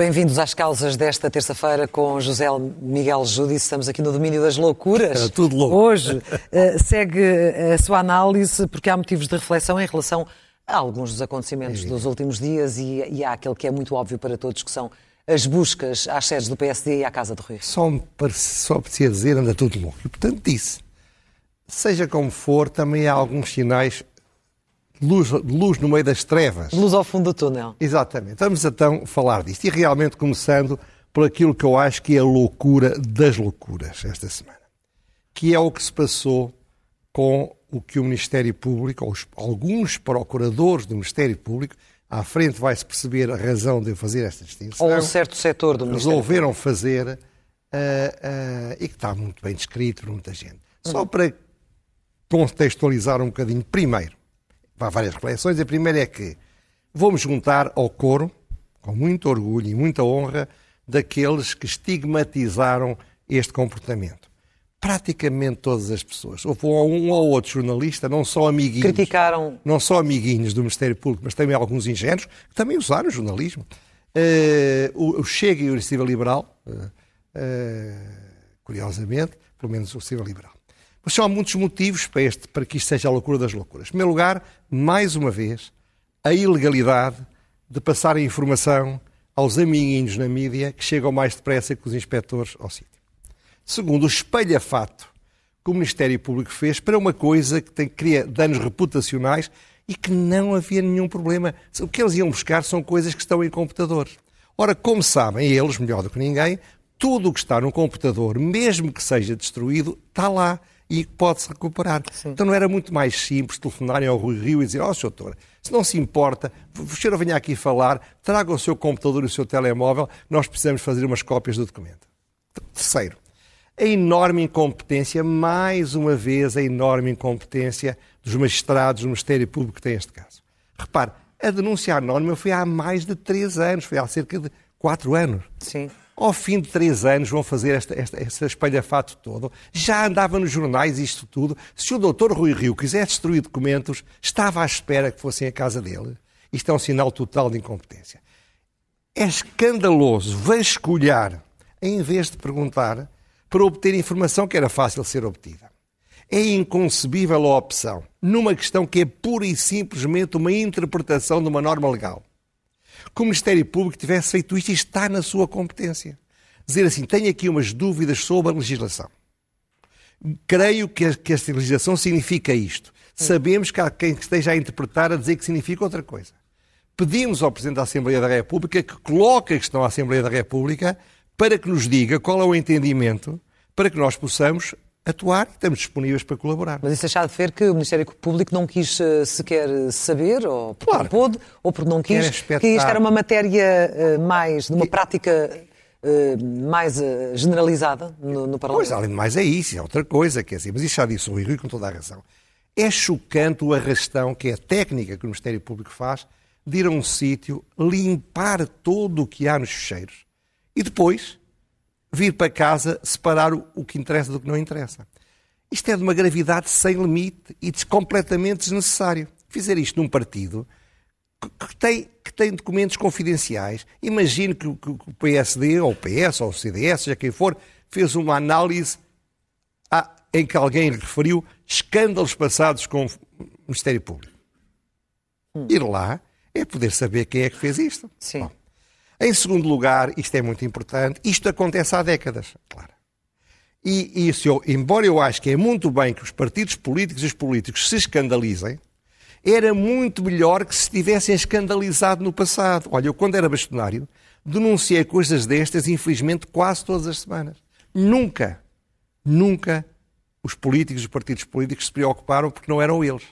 Bem-vindos às causas desta terça-feira com José Miguel Júdice. Estamos aqui no domínio das loucuras. É tudo louco. Hoje uh, segue a sua análise porque há motivos de reflexão em relação a alguns dos acontecimentos é dos últimos dias e, e há aquele que é muito óbvio para todos, que são as buscas às sedes do PSD e à Casa do Rio. Só me só precisa dizer anda tudo louco. E, portanto, disse, seja como for, também há alguns sinais luz, luz no meio das trevas. Luz ao fundo do túnel. Exatamente. Vamos então falar disto. E realmente começando por aquilo que eu acho que é a loucura das loucuras esta semana. Que é o que se passou com o que o Ministério Público, ou os, alguns procuradores do Ministério Público, à frente vai-se perceber a razão de eu fazer esta distinção. Ou um certo setor do Ministério Resolveram fazer uh, uh, e que está muito bem descrito por muita gente. Uhum. Só para contextualizar um bocadinho, primeiro, há várias reflexões. A primeira é que vamos juntar ao coro, com muito orgulho e muita honra, daqueles que estigmatizaram este comportamento. Praticamente todas as pessoas. Houve um ou outro jornalista, não só amiguinhos. Criticaram. Não só amiguinhos do Ministério Público, mas também alguns ingênuos, que também usaram o jornalismo. Uh, o, Chega e a Iniciativa Liberal, uh, uh, curiosamente, pelo menos o Iniciativa Liberal. Mas só há muitos motivos para, este, para que isto seja a loucura das loucuras. Em primeiro lugar, mais uma vez, a ilegalidade de passar a informação aos amiguinhos na mídia que chegam mais depressa que os inspectores ao sítio. Segundo, o espelhafato que o Ministério Público fez para uma coisa que tem, cria danos reputacionais e que não havia nenhum problema. O que eles iam buscar são coisas que estão em computadores. Ora, como sabem eles, melhor do que ninguém, tudo o que está no computador, mesmo que seja destruído, está lá e pode-se recuperar. Sim. Então não era muito mais simples telefonarem ao Rui Rio e dizer, ó oh, doutor, se não se importa, o senhor venha aqui falar, traga o seu computador e o seu telemóvel, nós precisamos fazer umas cópias do documento. Terceiro, a enorme incompetência, mais uma vez, a enorme incompetência dos magistrados do Ministério Público que tem este caso. Repare, a denúncia anónima foi há mais de três anos, foi há cerca de quatro anos. Sim ao fim de três anos vão fazer esta, esta, esta espalhafato todo. Já andava nos jornais isto tudo. Se o doutor Rui Rio quiser destruir documentos, estava à espera que fossem à casa dele. Isto é um sinal total de incompetência. É escandaloso vasculhar, em vez de perguntar, para obter informação que era fácil de ser obtida. É inconcebível a opção, numa questão que é pura e simplesmente uma interpretação de uma norma legal que o Ministério Público tivesse feito isto e está na sua competência. Dizer assim, tenho aqui umas dúvidas sobre a legislação. Creio que, que esta legislação significa isto. Sabemos que há quem esteja a interpretar a dizer que significa outra coisa. Pedimos ao Presidente da Assembleia da República que coloque a questão à Assembleia da República para que nos diga qual é o entendimento para que nós possamos atuar e estamos disponíveis para colaborar. Mas isso deixar de ver que o Ministério Público não quis uh, sequer saber, ou porque claro. não pôde, ou porque não quis, que isto era uma matéria uh, mais, de uma prática uh, mais generalizada no, no, Parlamento. Pois, além de mais é isso, é outra coisa, quer dizer, mas isso já disse o Rui com toda a razão. É chocante o arrastão, que é a técnica que o Ministério Público faz, de ir a um sítio, limpar todo o que há nos fecheiros e depois vir para casa separar o, o que interessa do que não interessa. Isto é de uma gravidade sem limite e completamente desnecessário. Fizer isto num partido que tem, que tem documentos confidenciais. Imagino que, que, que, o PSD, ou o PS, ou o CDS, seja quem for, fez uma análise a, em que alguém referiu escândalos passados com o Ministério Público. Hum. Ir lá é poder saber quem é que fez isto. Sim. Bom, em segundo lugar, isto é muito importante, isto acontece há décadas, claro. E isso, eu, embora eu acho que é muito bem que os partidos políticos e os políticos se escandalizem, era muito melhor que se tivessem escandalizado no passado. Olha, eu quando era bastonário, denunciei coisas destas, infelizmente, quase todas as semanas. Nunca, nunca os políticos os partidos políticos se preocuparam porque não eram eles.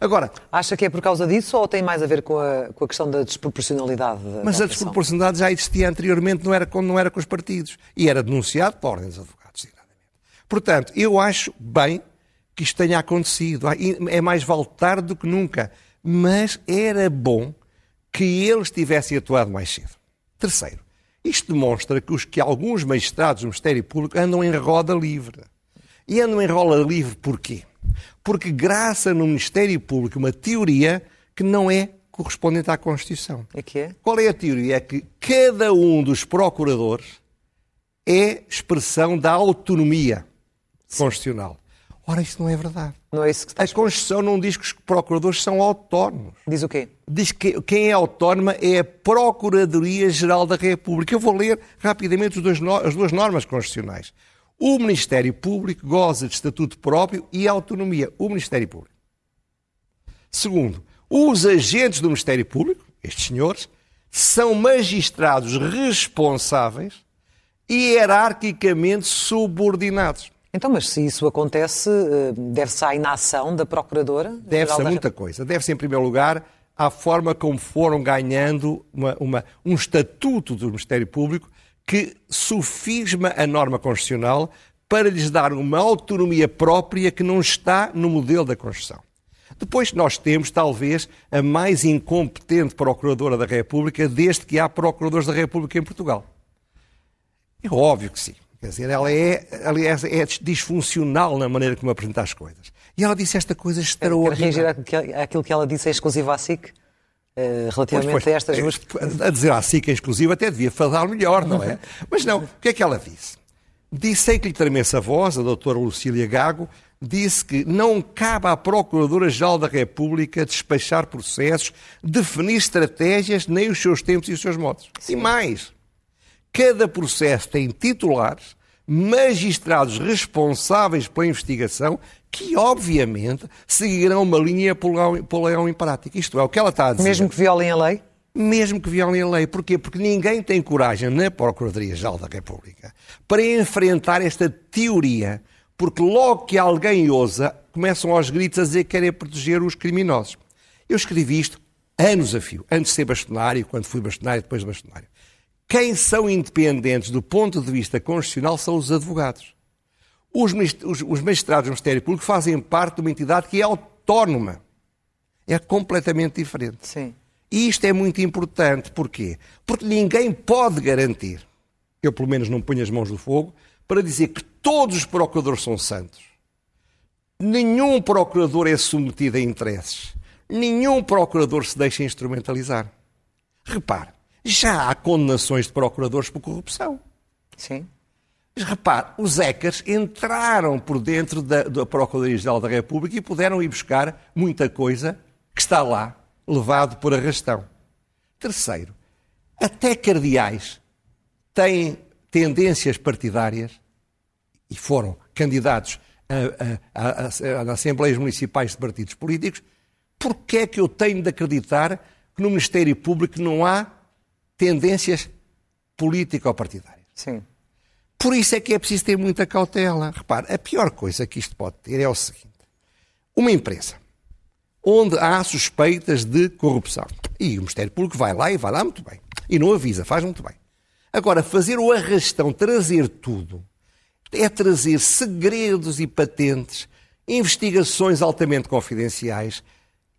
Agora, Acha que é por causa disso ou tem mais a ver com a, com a questão da desproporcionalidade? Da mas da a desproporcionalidade já existia anteriormente, não era, com, não era com os partidos. E era denunciado por ordem dos advogados, Portanto, eu acho bem que isto tenha acontecido. É mais vale tarde do que nunca. Mas era bom que eles tivessem atuado mais cedo. Terceiro, Isto demonstra que, os, que alguns magistrados do Ministério Público andam em roda livre. E andam em roda livre porquê? Porque graça no Ministério Público uma teoria que não é correspondente à Constituição. É que é? Qual é a teoria? É que cada um dos procuradores é expressão da autonomia Sim. constitucional. Ora, isso não é verdade. Não é isso que está A Constituição não diz que os procuradores são autónomos. Diz o quê? Diz que quem é autónoma é a Procuradoria-Geral da República. Eu vou ler rapidamente as duas normas constitucionais. O Ministério Público goza de estatuto próprio e autonomia. O Ministério Público. Segundo, os agentes do Ministério Público, estes senhores, são magistrados responsáveis e hierarquicamente subordinados. Então, mas se isso acontece, eh, deve-se à inação da Procuradora? Deve-se a muita coisa. Deve-se, em primeiro lugar, à forma como foram ganhando uma, uma, um estatuto do Ministério Público que sufisma a norma constitucional para lhes dar uma autonomia própria que não está no modelo da Constituição. Depois nós temos, talvez, a mais incompetente Procuradora da República desde que há Procuradores da República em Portugal. É óbvio que sim. Quer dizer, ela é, aliás, é disfuncional na maneira como apresenta as coisas. E ela disse esta coisa extraordinária. Quer reagir àquilo que ela disse é exclusivo à SIC? Uh, relativamente pois, pois, a estas duas... A dizer à SIC é exclusiva até devia falar melhor, não é? Mas não, o que é que ela disse? Disse sem que lhe tremesse a voz, a doutora Lucília Gago, disse que não cabe à Procuradora-Geral da República despachar processos, definir estratégias, nem os seus tempos e os seus modos. Sim. E mais, cada processo tem titulares, magistrados responsáveis pela investigação, que obviamente seguirão uma linha pelo leão em prática. Isto é o que ela está a dizer. Mesmo que violem a lei? Mesmo que violem a lei. Porquê? Porque ninguém tem coragem na Procuradoria-Geral da República para enfrentar esta teoria. Porque logo que alguém ousa, começam aos gritos a dizer que querem proteger os criminosos. Eu escrevi isto anos a fio, antes de ser bastonário, quando fui bastonário e depois bastonário. Quem são independentes do ponto de vista constitucional são os advogados. Os, os, os magistrados do Ministério Público fazem parte de uma entidade que é autónoma. É completamente diferente. Sim. E isto é muito importante. Porquê? Porque ninguém pode garantir, eu pelo menos não ponho as mãos no fogo, para dizer que todos os procuradores são santos. Nenhum procurador é submetido a interesses. Nenhum procurador se deixa instrumentalizar. Repare, já há condenações de procuradores por corrupção. Sim. Mas repare, os hackers entraram por dentro da, da Procuradoria-Geral da República e puderam ir buscar muita coisa que está lá, levado por arrastão. Terceiro, até cardeais têm tendências partidárias e foram candidatos a, Assembleias Municipais de partidos políticos, porquê é que eu tenho de acreditar que no Ministério Público não há tendências político-partidárias. Sim. Por isso é que é preciso ter muita cautela. Repare, a pior coisa que isto pode ter é o seguinte: uma empresa onde há suspeitas de corrupção. E o Ministério Público vai lá e vai lá muito bem. E não avisa, faz muito bem. Agora, fazer o arrastão, trazer tudo, é trazer segredos e patentes, investigações altamente confidenciais,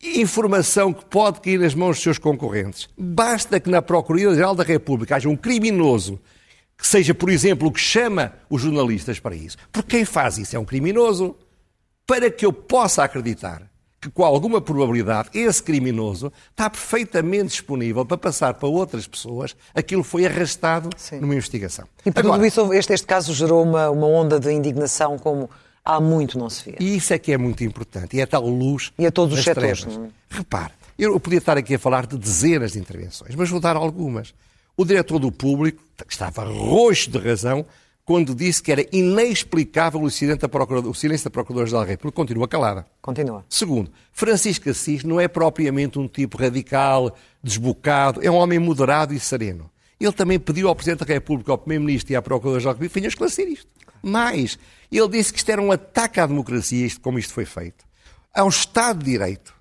informação que pode cair nas mãos dos seus concorrentes. Basta que na Procuradoria-Geral da República haja um criminoso que seja, por exemplo, o que chama os jornalistas para isso. Porque quem faz isso é um criminoso. Para que eu possa acreditar que, com alguma probabilidade, esse criminoso está perfeitamente disponível para passar para outras pessoas aquilo que foi arrastado Sim. numa investigação. E por Agora, tudo isso, este, este caso gerou uma, uma onda de indignação como há muito não se vê. E isso é que é muito importante. E é tal luz. E a todos os setores. É? Repare, eu podia estar aqui a falar de dezenas de intervenções, mas vou dar algumas. O diretor do público estava roxo de razão quando disse que era inexplicável o silêncio da Procuradora-Geral da República. Continua calada. Continua. Segundo, Francisco Assis não é propriamente um tipo radical, desbocado, é um homem moderado e sereno. Ele também pediu ao Presidente da República, ao Primeiro-Ministro e à Procuradora-Geral da República, venham esclarecer isto. Mais, ele disse que isto era um ataque à democracia, isto, como isto foi feito, ao Estado de Direito.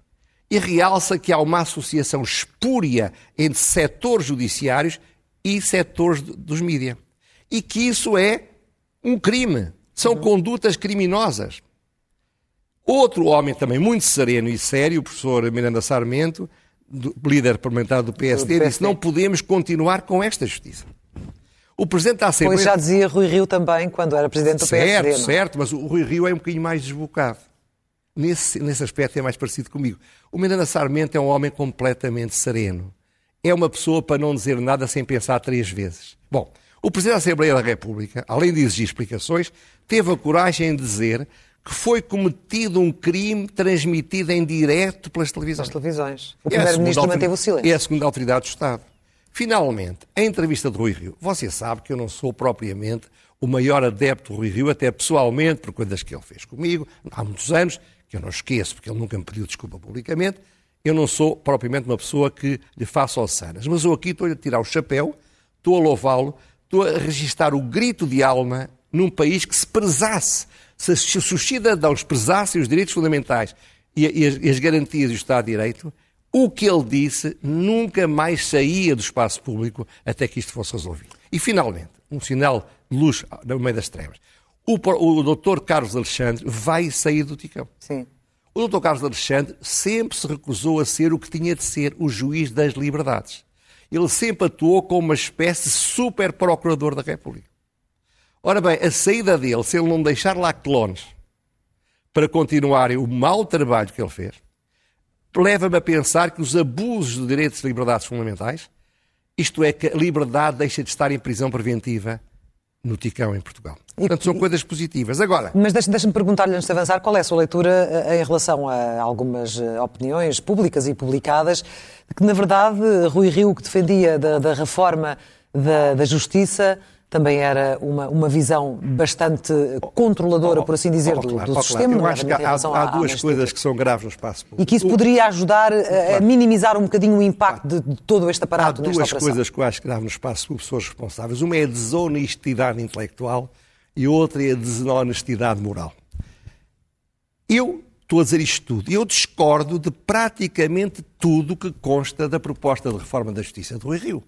E realça que há uma associação espúria entre setores judiciários e setores dos mídias. E que isso é um crime. São uhum. condutas criminosas. Outro homem também muito sereno e sério, o professor Miranda Sarmento, do, líder parlamentar do PSD, do PSD, disse: não podemos continuar com esta justiça. O Presidente da Assembleia... Pois já dizia Rui Rio também, quando era Presidente do certo, PSD. Certo, é? certo, mas o Rui Rio é um bocadinho mais desbocado. Nesse, nesse aspecto é mais parecido comigo. O Medina Sarmento é um homem completamente sereno. É uma pessoa para não dizer nada sem pensar três vezes. Bom, o Presidente da Assembleia da República, além de exigir explicações, teve a coragem de dizer que foi cometido um crime transmitido em direto pelas televisões. Pelas televisões. O é Primeiro-Ministro manteve o silêncio. É a segunda autoridade do Estado. Finalmente, a entrevista de Rui Rio. Você sabe que eu não sou propriamente o maior adepto do Rui Rio, até pessoalmente, por coisas que ele fez comigo, há muitos anos, que eu não esqueço, porque ele nunca me pediu desculpa publicamente. Eu não sou propriamente uma pessoa que lhe faça ossanas. Mas eu aqui estou-lhe a tirar o chapéu, estou a louvá-lo, estou a registar o grito de alma num país que se prezasse, se, os cidadãos prezassem os direitos fundamentais e as garantias do Estado de Direito, o que ele disse nunca mais saía do espaço público até que isto fosse resolvido. E, finalmente, um sinal de luz no meio das trevas. O, o doutor Carlos Alexandre vai sair do Ticão. Sim. O doutor Carlos Alexandre sempre se recusou a ser o que tinha de ser o juiz das liberdades. Ele sempre atuou como uma espécie de super procurador da República. Ora bem, a saída dele, se ele não deixar lá clones para continuarem o mau trabalho que ele fez, leva-me a pensar que os abusos de direitos e liberdades fundamentais, isto é, que a liberdade deixa de estar em prisão preventiva no Ticão, em Portugal. Portanto, são coisas positivas. Agora. Mas deixa-me perguntar-lhe antes de avançar qual é a sua leitura eh, em relação a algumas eh, opiniões públicas e publicadas, que, na verdade, Rui Rio, que defendia da, da reforma da, da Justiça, também era uma, uma visão bastante controladora, oh, por assim dizer, oh, do, claro, do oh, sistema. Eu acho que há, há duas coisas que são graves no espaço público. E que isso poderia ajudar a, a minimizar um bocadinho o impacto de, de todo este aparato há duas coisas que eu acho graves no espaço público, pessoas responsáveis. Uma é a desonestidade intelectual e outra é a desonestidade moral. Eu estou a dizer isto tudo. Eu discordo de praticamente tudo que consta da proposta de reforma da Justiça do Rio.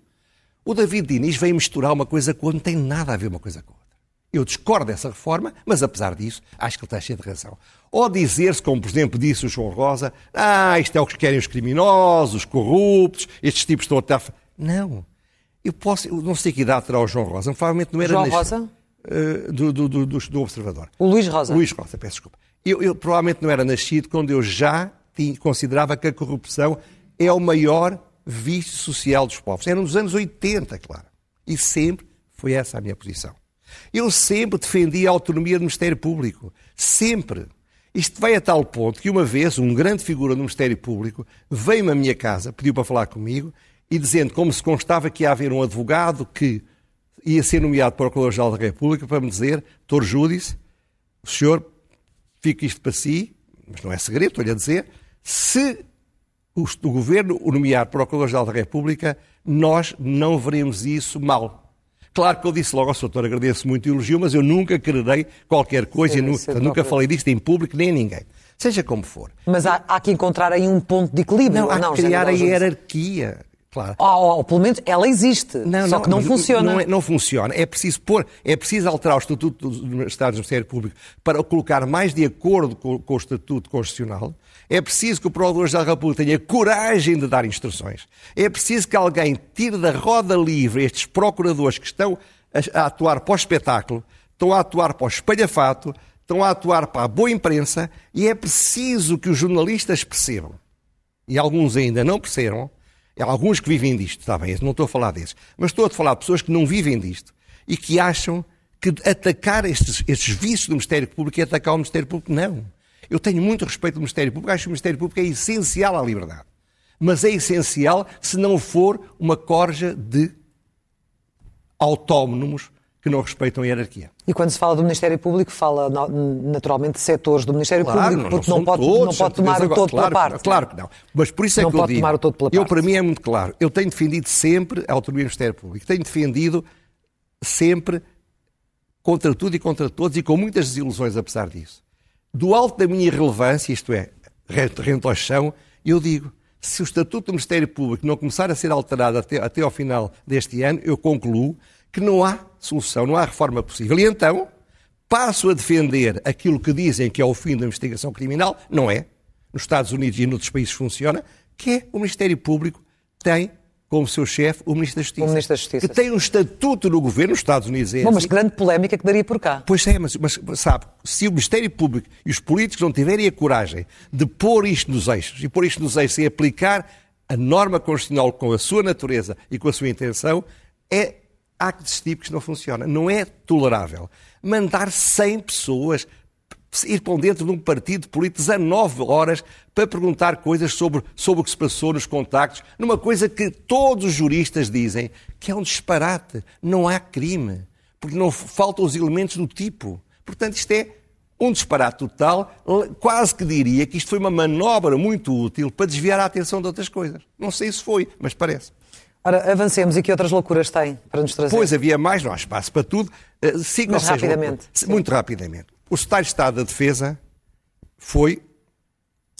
O David Diniz vem misturar uma coisa com outra, não tem nada a ver uma coisa com outra. Eu discordo dessa reforma, mas apesar disso, acho que ele está cheio de razão. Ou dizer-se, como por exemplo disse o João Rosa, ah, isto é o que querem os criminosos, os corruptos, estes tipos estão a estar... Não. Eu posso, eu não sei que idade terá o João Rosa, provavelmente não era... João Rosa? Uh, do, do, do, do, Observador. O Luís Rosa. Luís Rosa, peço desculpa. Eu, eu provavelmente não era nascido quando eu já tinha, considerava que a corrupção é o maior vício social dos povos. Era nos anos 80, claro. E sempre foi essa a minha posição. Eu sempre defendi a autonomia do Ministério Público. Sempre. Isto veio a tal ponto que uma vez um grande figura do Ministério Público veio-me à minha casa, pediu para falar comigo e dizendo como se constava que ia haver um advogado que ia ser nomeado Procurador-Geral da República para me dizer, Dr. Júdice, o senhor fica isto para si, mas não é segredo, estou-lhe a dizer, se o, o governo o nomear Procurador-Geral da República, nós não veremos isso mal. Claro que eu disse logo ao Sr. Doutor, agradeço muito o elogio, mas eu nunca quererei qualquer coisa, sim, e nunca falei disto em público nem a ninguém. Seja como for. Mas há, há que encontrar aí um ponto de equilíbrio. Não, há não, que criar a hierarquia. Claro. Ou, ou, pelo menos ela existe, não, só não, que não funciona. Não, é, não, funciona. É preciso pôr, é preciso alterar o Estatuto dos Estados do Ministério Público para o colocar mais de acordo com, com o Estatuto Constitucional. É preciso que o Procurador-Geral da República tenha coragem de dar instruções. É preciso que alguém tire da roda livre estes procuradores que estão a, atuar para o espetáculo, estão a atuar para o espalhafato, estão a atuar para a boa imprensa e é preciso que os jornalistas percebam, e alguns ainda não perceberam, alguns que vivem disto, está bem, não estou a falar desses, mas estou a falar de pessoas que não vivem disto e que acham que atacar estes, estes vícios do Ministério Público é atacar o Ministério Público. Não. Eu tenho muito respeito do Ministério Público, acho que o Ministério Público é essencial à liberdade. Mas é essencial se não for uma corja de autónomos que não respeitam a hierarquia. E quando se fala do Ministério Público, fala naturalmente de setores do Ministério claro, Público, porque não, não pode, todos, não pode tomar o todo claro, pela parte. Claro que não. Mas por isso é não que eu digo, tomar o todo pela eu parte. para mim é muito claro, eu tenho defendido sempre a autonomia do Ministério Público, tenho defendido sempre contra tudo e contra todos e com muitas desilusões apesar disso do alto da minha irrelevância, isto é, rento ao chão, eu digo, se o Estatuto do Ministério Público não começar a ser alterado até, até ao final deste ano, eu concluo que não há solução, não há reforma possível. E então passo a defender aquilo que dizem que é o fim da investigação criminal, não é. Nos Estados Unidos e noutros países funciona, que é o Ministério Público tem como seu chefe o Ministro da Justiça. O Ministro da Justiça. Que tem um estatuto no governo, nos Estados Unidos é Bom, assim. mas grande polémica que daria por cá. Pois é, mas, mas, sabe, se o Ministério Público e os políticos não tiverem a coragem de pôr isto nos eixos e pôr isto nos eixos e aplicar a norma constitucional com a sua natureza e com a sua intenção, é acto desse tipo que não funciona. Não é tolerável. Mandar 100 pessoas ir para dentro de um partido político 19 horas para perguntar coisas sobre, sobre o que se passou nos contactos, numa coisa que todos os juristas dizem que é um disparate. Não há crime, porque não faltam os elementos do tipo. Portanto, isto é um disparate total. Quase que diria que isto foi uma manobra muito útil para desviar a atenção de outras coisas. Não sei se foi, mas parece. Ora, avancemos. E que outras loucuras tem para nos trazer? Pois, havia mais, não há espaço para tudo. Uh, mas rapidamente. Muito rapidamente. O secretário de Estado da Defesa foi.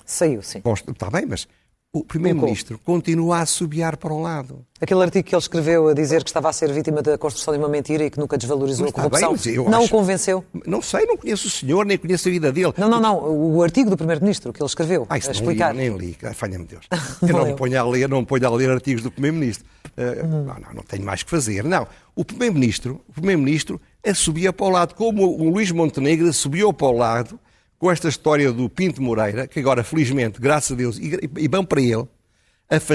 Saiu, sim. Está bem, mas o Primeiro-Ministro continua a assobiar para um lado. Aquele artigo que ele escreveu a dizer que estava a ser vítima da construção de uma mentira e que nunca desvalorizou a corrupção, bem, não acho... o convenceu? Não sei, não conheço o senhor, nem conheço a vida dele. Não, não, não. O artigo do Primeiro-Ministro que ele escreveu ah, a explicar. Li, nem li, falha-me Deus. Eu não, me ponho a ler, não me ponho a ler artigos do Primeiro-Ministro. Uh, hum. não, não, não tenho mais que fazer. Não. O Primeiro-Ministro, o Primeiro-Ministro subia para o lado, como o Luís Montenegro subiu para o lado com esta história do Pinto Moreira, que agora, felizmente, graças a Deus, e bem para ele,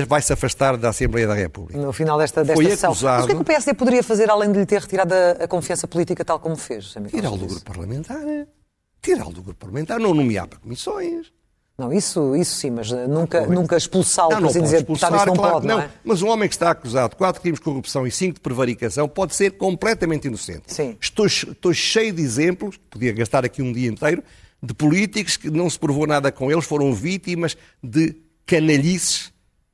vai-se afastar da Assembleia da República. No final desta, desta Foi sessão. Acusado... Mas o que é que o PSD poderia fazer além de lhe ter retirado a, a confiança política tal como fez? Tirá-lo do grupo parlamentar. Tirá-lo do grupo parlamentar, não nomear para comissões. Não, isso, isso sim, mas nunca, nunca expulsá-lo, por assim dizer, expulsar, isso não claro pode, não, não é? Mas um homem que está acusado de quatro crimes de corrupção e cinco de prevaricação pode ser completamente inocente. Sim. Estou, estou cheio de exemplos, podia gastar aqui um dia inteiro, de políticos que não se provou nada com eles, foram vítimas de canalhices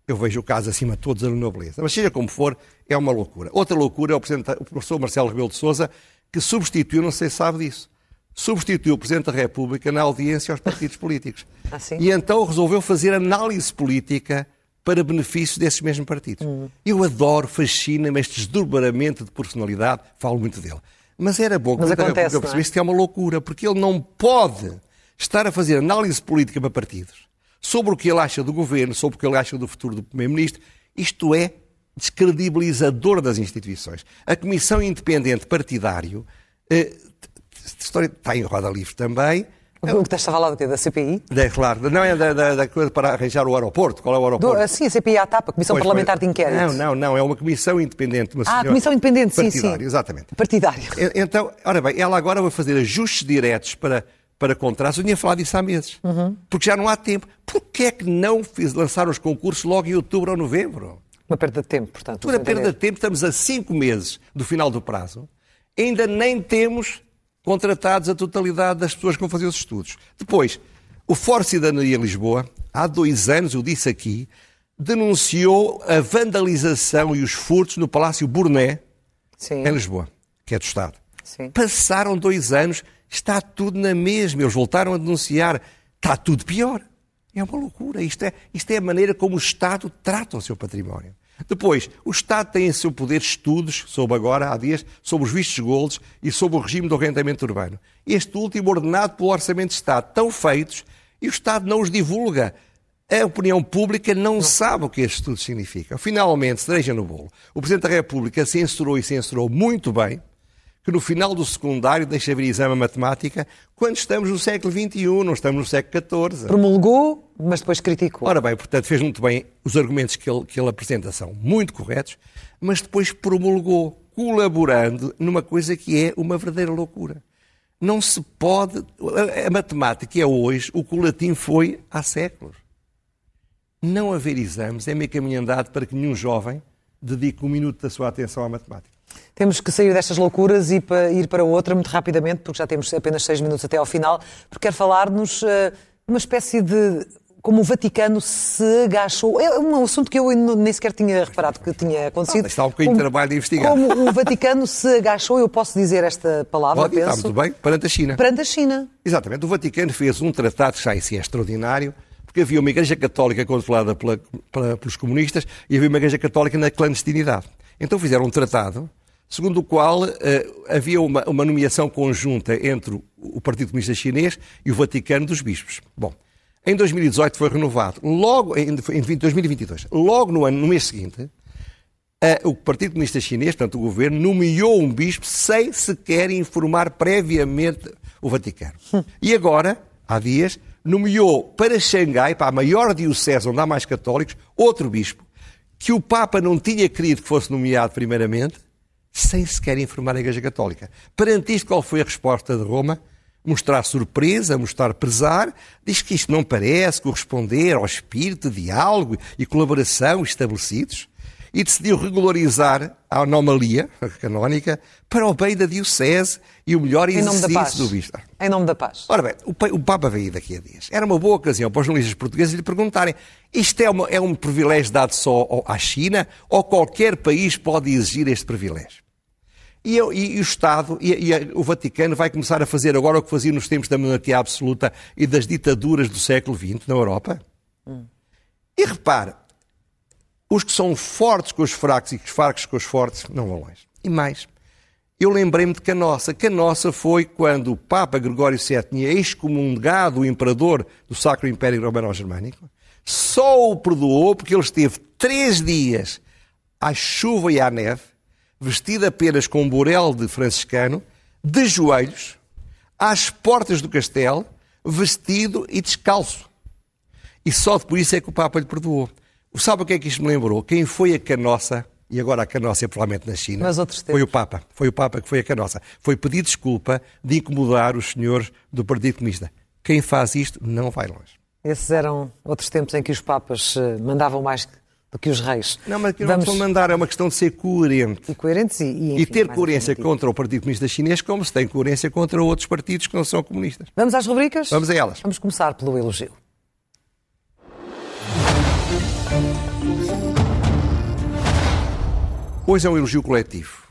eu vejo o caso acima de todos a nobleza. Mas seja como for, é uma loucura. Outra loucura é o, o professor Marcelo Rebelo de Sousa, que substituiu, não sei se sabe disso, substituiu o Presidente da República na audiência aos partidos políticos. Ah, e então resolveu fazer análise política para benefício desses mesmos partidos. Hum. Eu adoro, fascina-me este desdobramento de personalidade, falo muito dele. Mas era bom que Mas acontece, eu percebesse é? que é uma loucura, porque ele não pode estar a fazer análise política para partidos sobre o que ele acha do governo, sobre o que ele acha do futuro do Primeiro-Ministro. Isto é descredibilizador das instituições. A Comissão Independente Partidário eh, história, está em roda livre também. O que estás a falar do quê? Da CPI? Da, claro, não é da, da, da, coisa para arranjar o aeroporto. Qual é o aeroporto? Do, sim, a CPI à tapa, Comissão pois, Parlamentar de Inquérito. Não, não, não, é uma comissão independente. Uma ah, Comissão Independente, sim, sim. Exatamente. Partidário. Então, ora bem, ela agora vai fazer ajustes diretos para para contratos. Eu tinha falado disso há meses. Uhum. Porque já não há tempo. Porquê é que não fiz, lançar os concursos logo em outubro ou novembro? Uma perda de tempo, portanto. Uma perda de tempo. Estamos a cinco meses do final do prazo. Ainda nem temos contratados a totalidade das pessoas que vão fazer os estudos. Depois, o Fórum Cidadania Lisboa, há dois anos, eu disse aqui, denunciou a vandalização e os furtos no Palácio Burné, Sim. em Lisboa, que é do Estado. Sim. Passaram dois anos Está tudo na mesma. Eles voltaram a denunciar. Está tudo pior. É uma loucura. Isto é, isto é a maneira como o Estado trata o seu património. Depois, o Estado tem em seu poder estudos, sobre agora, há dias, sobre os vistos golds e sobre o regime do arrendamento urbano. Este último ordenado pelo Orçamento de Estado, tão feitos, e o Estado não os divulga. A opinião pública não sabe o que estes estudos significam. Finalmente, cereja no bolo. O Presidente da República censurou e censurou muito bem, que no final do secundário deixa vir exame matemática quando estamos no século XXI, não estamos no século XIV. Promulgou, mas depois criticou. Ora bem, portanto, fez muito bem. Os argumentos que ele, que ele apresenta são muito corretos, mas depois promulgou, colaborando numa coisa que é uma verdadeira loucura. Não se pode. A, a matemática é hoje o que o latim foi há séculos. Não haver exames é meio caminho andado para que nenhum jovem dedique um minuto da sua atenção à matemática. Temos que sair destas loucuras e para, ir para outra muito rapidamente, porque já temos apenas seis minutos até ao final, porque quero falar-nos uh, uma espécie de como o Vaticano se agachou. É um assunto que eu nem sequer tinha reparado que tinha acontecido. Ah, está um bocadinho como, de trabalho de investigar. Como o Vaticano se agachou, eu posso dizer esta palavra, Pode, penso. Está muito bem, perante a China. Perante a China. Exatamente. O Vaticano fez um tratado que já em si é extraordinário, porque havia uma igreja católica controlada pela, pela, pelos comunistas e havia uma igreja católica na clandestinidade. Então fizeram um tratado segundo o qual uh, havia uma, uma, nomeação conjunta entre o Partido Comunista Chinês e o Vaticano dos bispos. Bom, em 2018 foi renovado. Logo, em, em 2022, logo no, ano, no mês seguinte, o Partido Comunista Chinês, portanto o governo, nomeou um bispo sem sequer informar previamente o Vaticano. E agora, há dias, nomeou para Xangai, para a maior diocese onde há mais católicos, outro bispo, que o Papa não tinha querido que fosse nomeado primeiramente, sem sequer informar a Igreja Católica. Perante isto, qual foi a resposta de Roma? Mostrar surpresa, mostrar pesar, diz que isto não parece corresponder ao espírito de diálogo e colaboração estabelecidos e decidiu regularizar a anomalia canónica para o bem da Diocese e o melhor exercício do bispo. Em nome da paz. Ora bem, o Papa veio daqui a dias. Era uma boa ocasião para os jornalistas portugueses lhe perguntarem isto é, uma, é um privilégio dado só à China ou qualquer país pode exigir este privilégio? E, eu, e, e, o Estado e, e, o Vaticano vai começar a fazer agora o que fazia nos tempos da monarquia absoluta e das ditaduras do século XX na Europa? Hum. E repare, os que são fortes com os fracos e os fracos com os fortes não vão longe. E mais, eu lembrei-me de Canossa. Canossa foi quando o Papa Gregório VII tinha excomungado o imperador do Sacro Império Romano-Germânico. Só o perdoou porque ele esteve três dias à chuva e à neve, vestido apenas com um burel de franciscano, de joelhos, às portas do castelo, vestido e descalço. E só depois isso é que o Papa lhe perdoou. Sabe o que é que isto me lembrou? Quem foi a canossa, e agora a canossa é provavelmente na China, foi o Papa. Foi o Papa que foi a canossa. Foi pedir desculpa de incomodar os senhores do Partido Comunista. Quem faz isto não vai longe. Esses eram outros tempos em que os Papas eh, mandavam mais do que os reis. Não, mas aqui não Vamos... é mandar, é uma questão de ser coerente. E coerentes e, e, enfim, e ter coerência contra o Partido Comunista Chinês como se tem coerência contra outros partidos que não são comunistas. Vamos às rubricas? Vamos a elas. Vamos começar pelo elogio. Hoje é um elogio coletivo.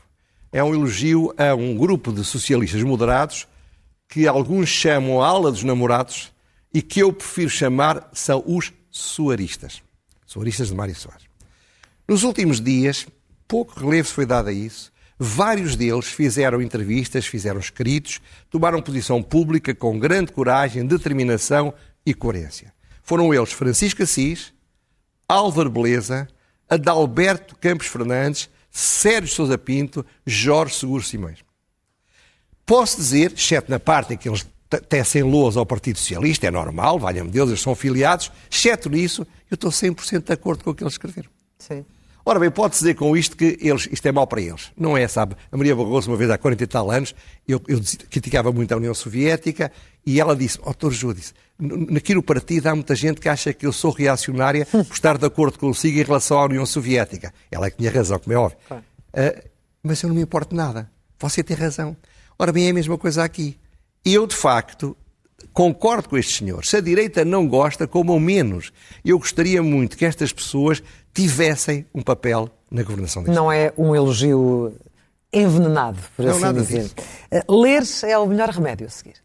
É um elogio a um grupo de socialistas moderados que alguns chamam a ala dos namorados e que eu prefiro chamar são os soaristas. Soaristas de Mário Soares. Nos últimos dias, pouco relevo foi dado a isso. Vários deles fizeram entrevistas, fizeram escritos, tomaram posição pública com grande coragem, determinação e coerência. Foram eles Francisco Assis, Álvaro Beleza, Adalberto Campos Fernandes, Sérgio Sousa Pinto, Jorge Seguro Simões. Posso dizer, exceto na parte em que eles tecem loas ao Partido Socialista, é normal, valha-me Deus, eles são filiados, exceto nisso, eu estou 100% de acordo com o que eles escreveram. Sim. Ora bem, pode-se dizer com isto que eles, isto é mau para eles. Não é, sabe? A Maria Barroso, uma vez há 40 e tal anos, eu, eu criticava muito a União Soviética e ela disse, ó, oh, Júlio, disse, naquilo partido há muita gente que acha que eu sou reacionária por estar de acordo consigo em relação à União Soviética. Ela é que tinha razão, como é óbvio. Uh, mas eu não me importo nada. Você tem razão. Ora bem, é a mesma coisa aqui. Eu, de facto, concordo com estes senhores. Se a direita não gosta, como ao menos. Eu gostaria muito que estas pessoas tivessem um papel na governação deste Não é um elogio envenenado, por não, assim dizer. Disso. Eh, ler é o melhor remédio a seguir.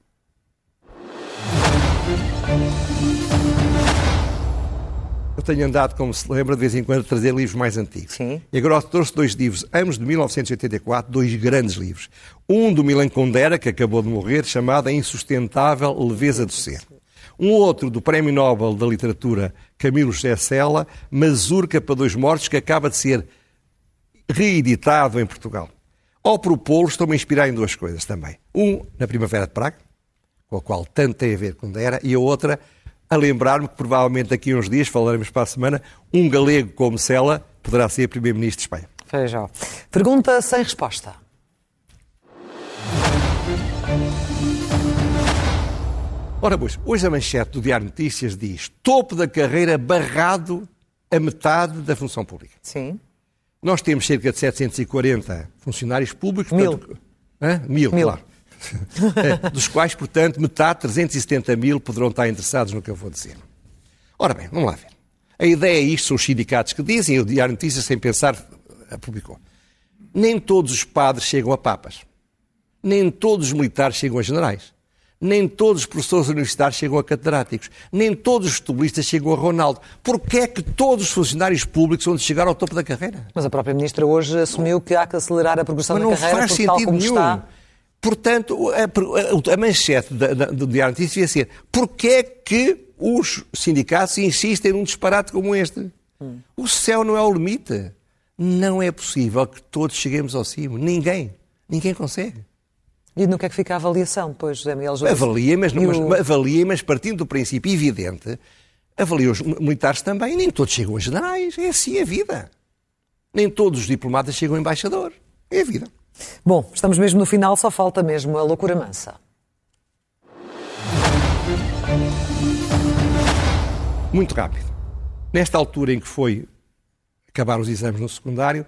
Eu tenho andado, como se lembra, de vez em quando, a trazer livros mais antigos. Sim. E agora trouxe dois livros, ambos de 1984, dois grandes livros. Um do Milan Kundera, que acabou de morrer, chamado A Insustentável Leveza do Ser. Um outro do Prémio Nobel da Literatura, Camilo José Sela, Mazurca para Dois Mortos, que acaba de ser reeditado em Portugal. Ao propô-lo, estou-me a inspirar em duas coisas também. Um, na Primavera de Praga, com a qual tanto tem a ver com Kundera, e a outra, a lembrar-me que provavelmente daqui a uns dias, falaremos para a semana, um galego como Sela poderá ser Primeiro-Ministro de Espanha. Veja. Pergunta sem resposta. Ora, pois, hoje a manchete do Diário Notícias diz topo da carreira barrado a metade da função pública. Sim. Nós temos cerca de 740 funcionários públicos. Mil. Portanto, hã? Mil, Mil. claro. É, dos quais, portanto, metade, 370 mil, poderão estar interessados no que eu vou dizer. Ora bem, vamos lá ver. A ideia é isto, são os sindicatos que dizem, e o Diário Notícias, sem pensar, publicou. Nem todos os padres chegam a papas. Nem todos os militares chegam a generais. Nem todos os professores universitários chegam a catedráticos. Nem todos os futebolistas chegam a Ronaldo. Porquê é que todos os funcionários públicos vão chegar ao topo da carreira? Mas a própria Ministra hoje assumiu que há que acelerar a progressão Mas da carreira. Mas não faz sentido nenhum. Está, Portanto, a, a, manchete da, da, do Diário Notícias devia ser porquê é que os sindicatos insistem num disparate como este? Hum. O céu não é o limite. Não é possível que todos cheguemos ao cimo. Ninguém. Ninguém consegue. E no que é que fica a avaliação depois, José Miguel José? Avalia, mas, o... mas, avalia, mas partindo do princípio evidente, avalia os militares também. Nem todos chegam a generais. É assim a vida. Nem todos os diplomatas chegam a embaixador. É a vida. Bom, estamos mesmo no final, só falta mesmo a loucura mansa. Muito rápido. Nesta altura em que foi acabar os exames no secundário,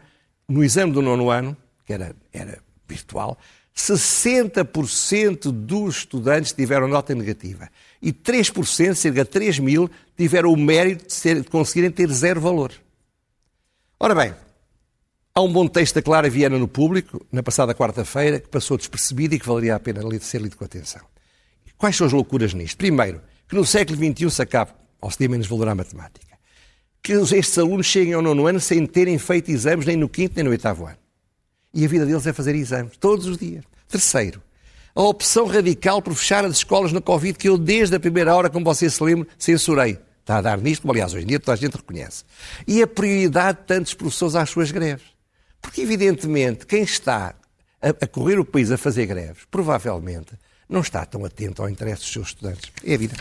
no exame do nono ano, que era, era virtual, 60% dos estudantes tiveram nota negativa e 3%, cerca de 3 mil, tiveram o mérito de, ser, de conseguirem ter zero valor. Ora bem, há um bom texto da Clara Viana no público, na passada quarta-feira, que passou despercebido e que valeria a pena ser lido com atenção. Quais são as loucuras nisto? Primeiro, que no século XXI se acabe, ou se dê menos valor à matemática, que estes alunos cheguem ao nono ano sem terem feito exames nem no quinto nem no oitavo ano. E a vida deles é fazer exames, todos os dias. Terceiro, a opção radical por fechar as escolas na Covid, que eu desde a primeira hora, como você se lembra, censurei. Está a dar nisto, como aliás hoje em dia toda a gente reconhece. E a prioridade de tantos professores às suas greves. Porque, evidentemente, quem está a, a correr o país a fazer greves, provavelmente, não está tão atento ao interesse dos seus estudantes. É a vida.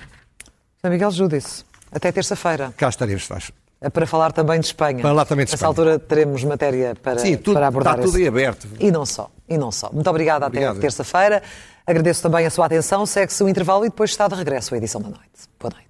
São Miguel Júdice, até terça-feira. Cá estaremos, faz. É para falar também de Espanha. Para lá também de Nessa altura teremos matéria para, Sim, tudo, para abordar. Está tudo esse... aí aberto. E não só, e não só. Muito obrigada Obrigado. até terça-feira. Agradeço também a sua atenção. Segue-se o intervalo e depois está de regresso a edição da noite. Boa noite.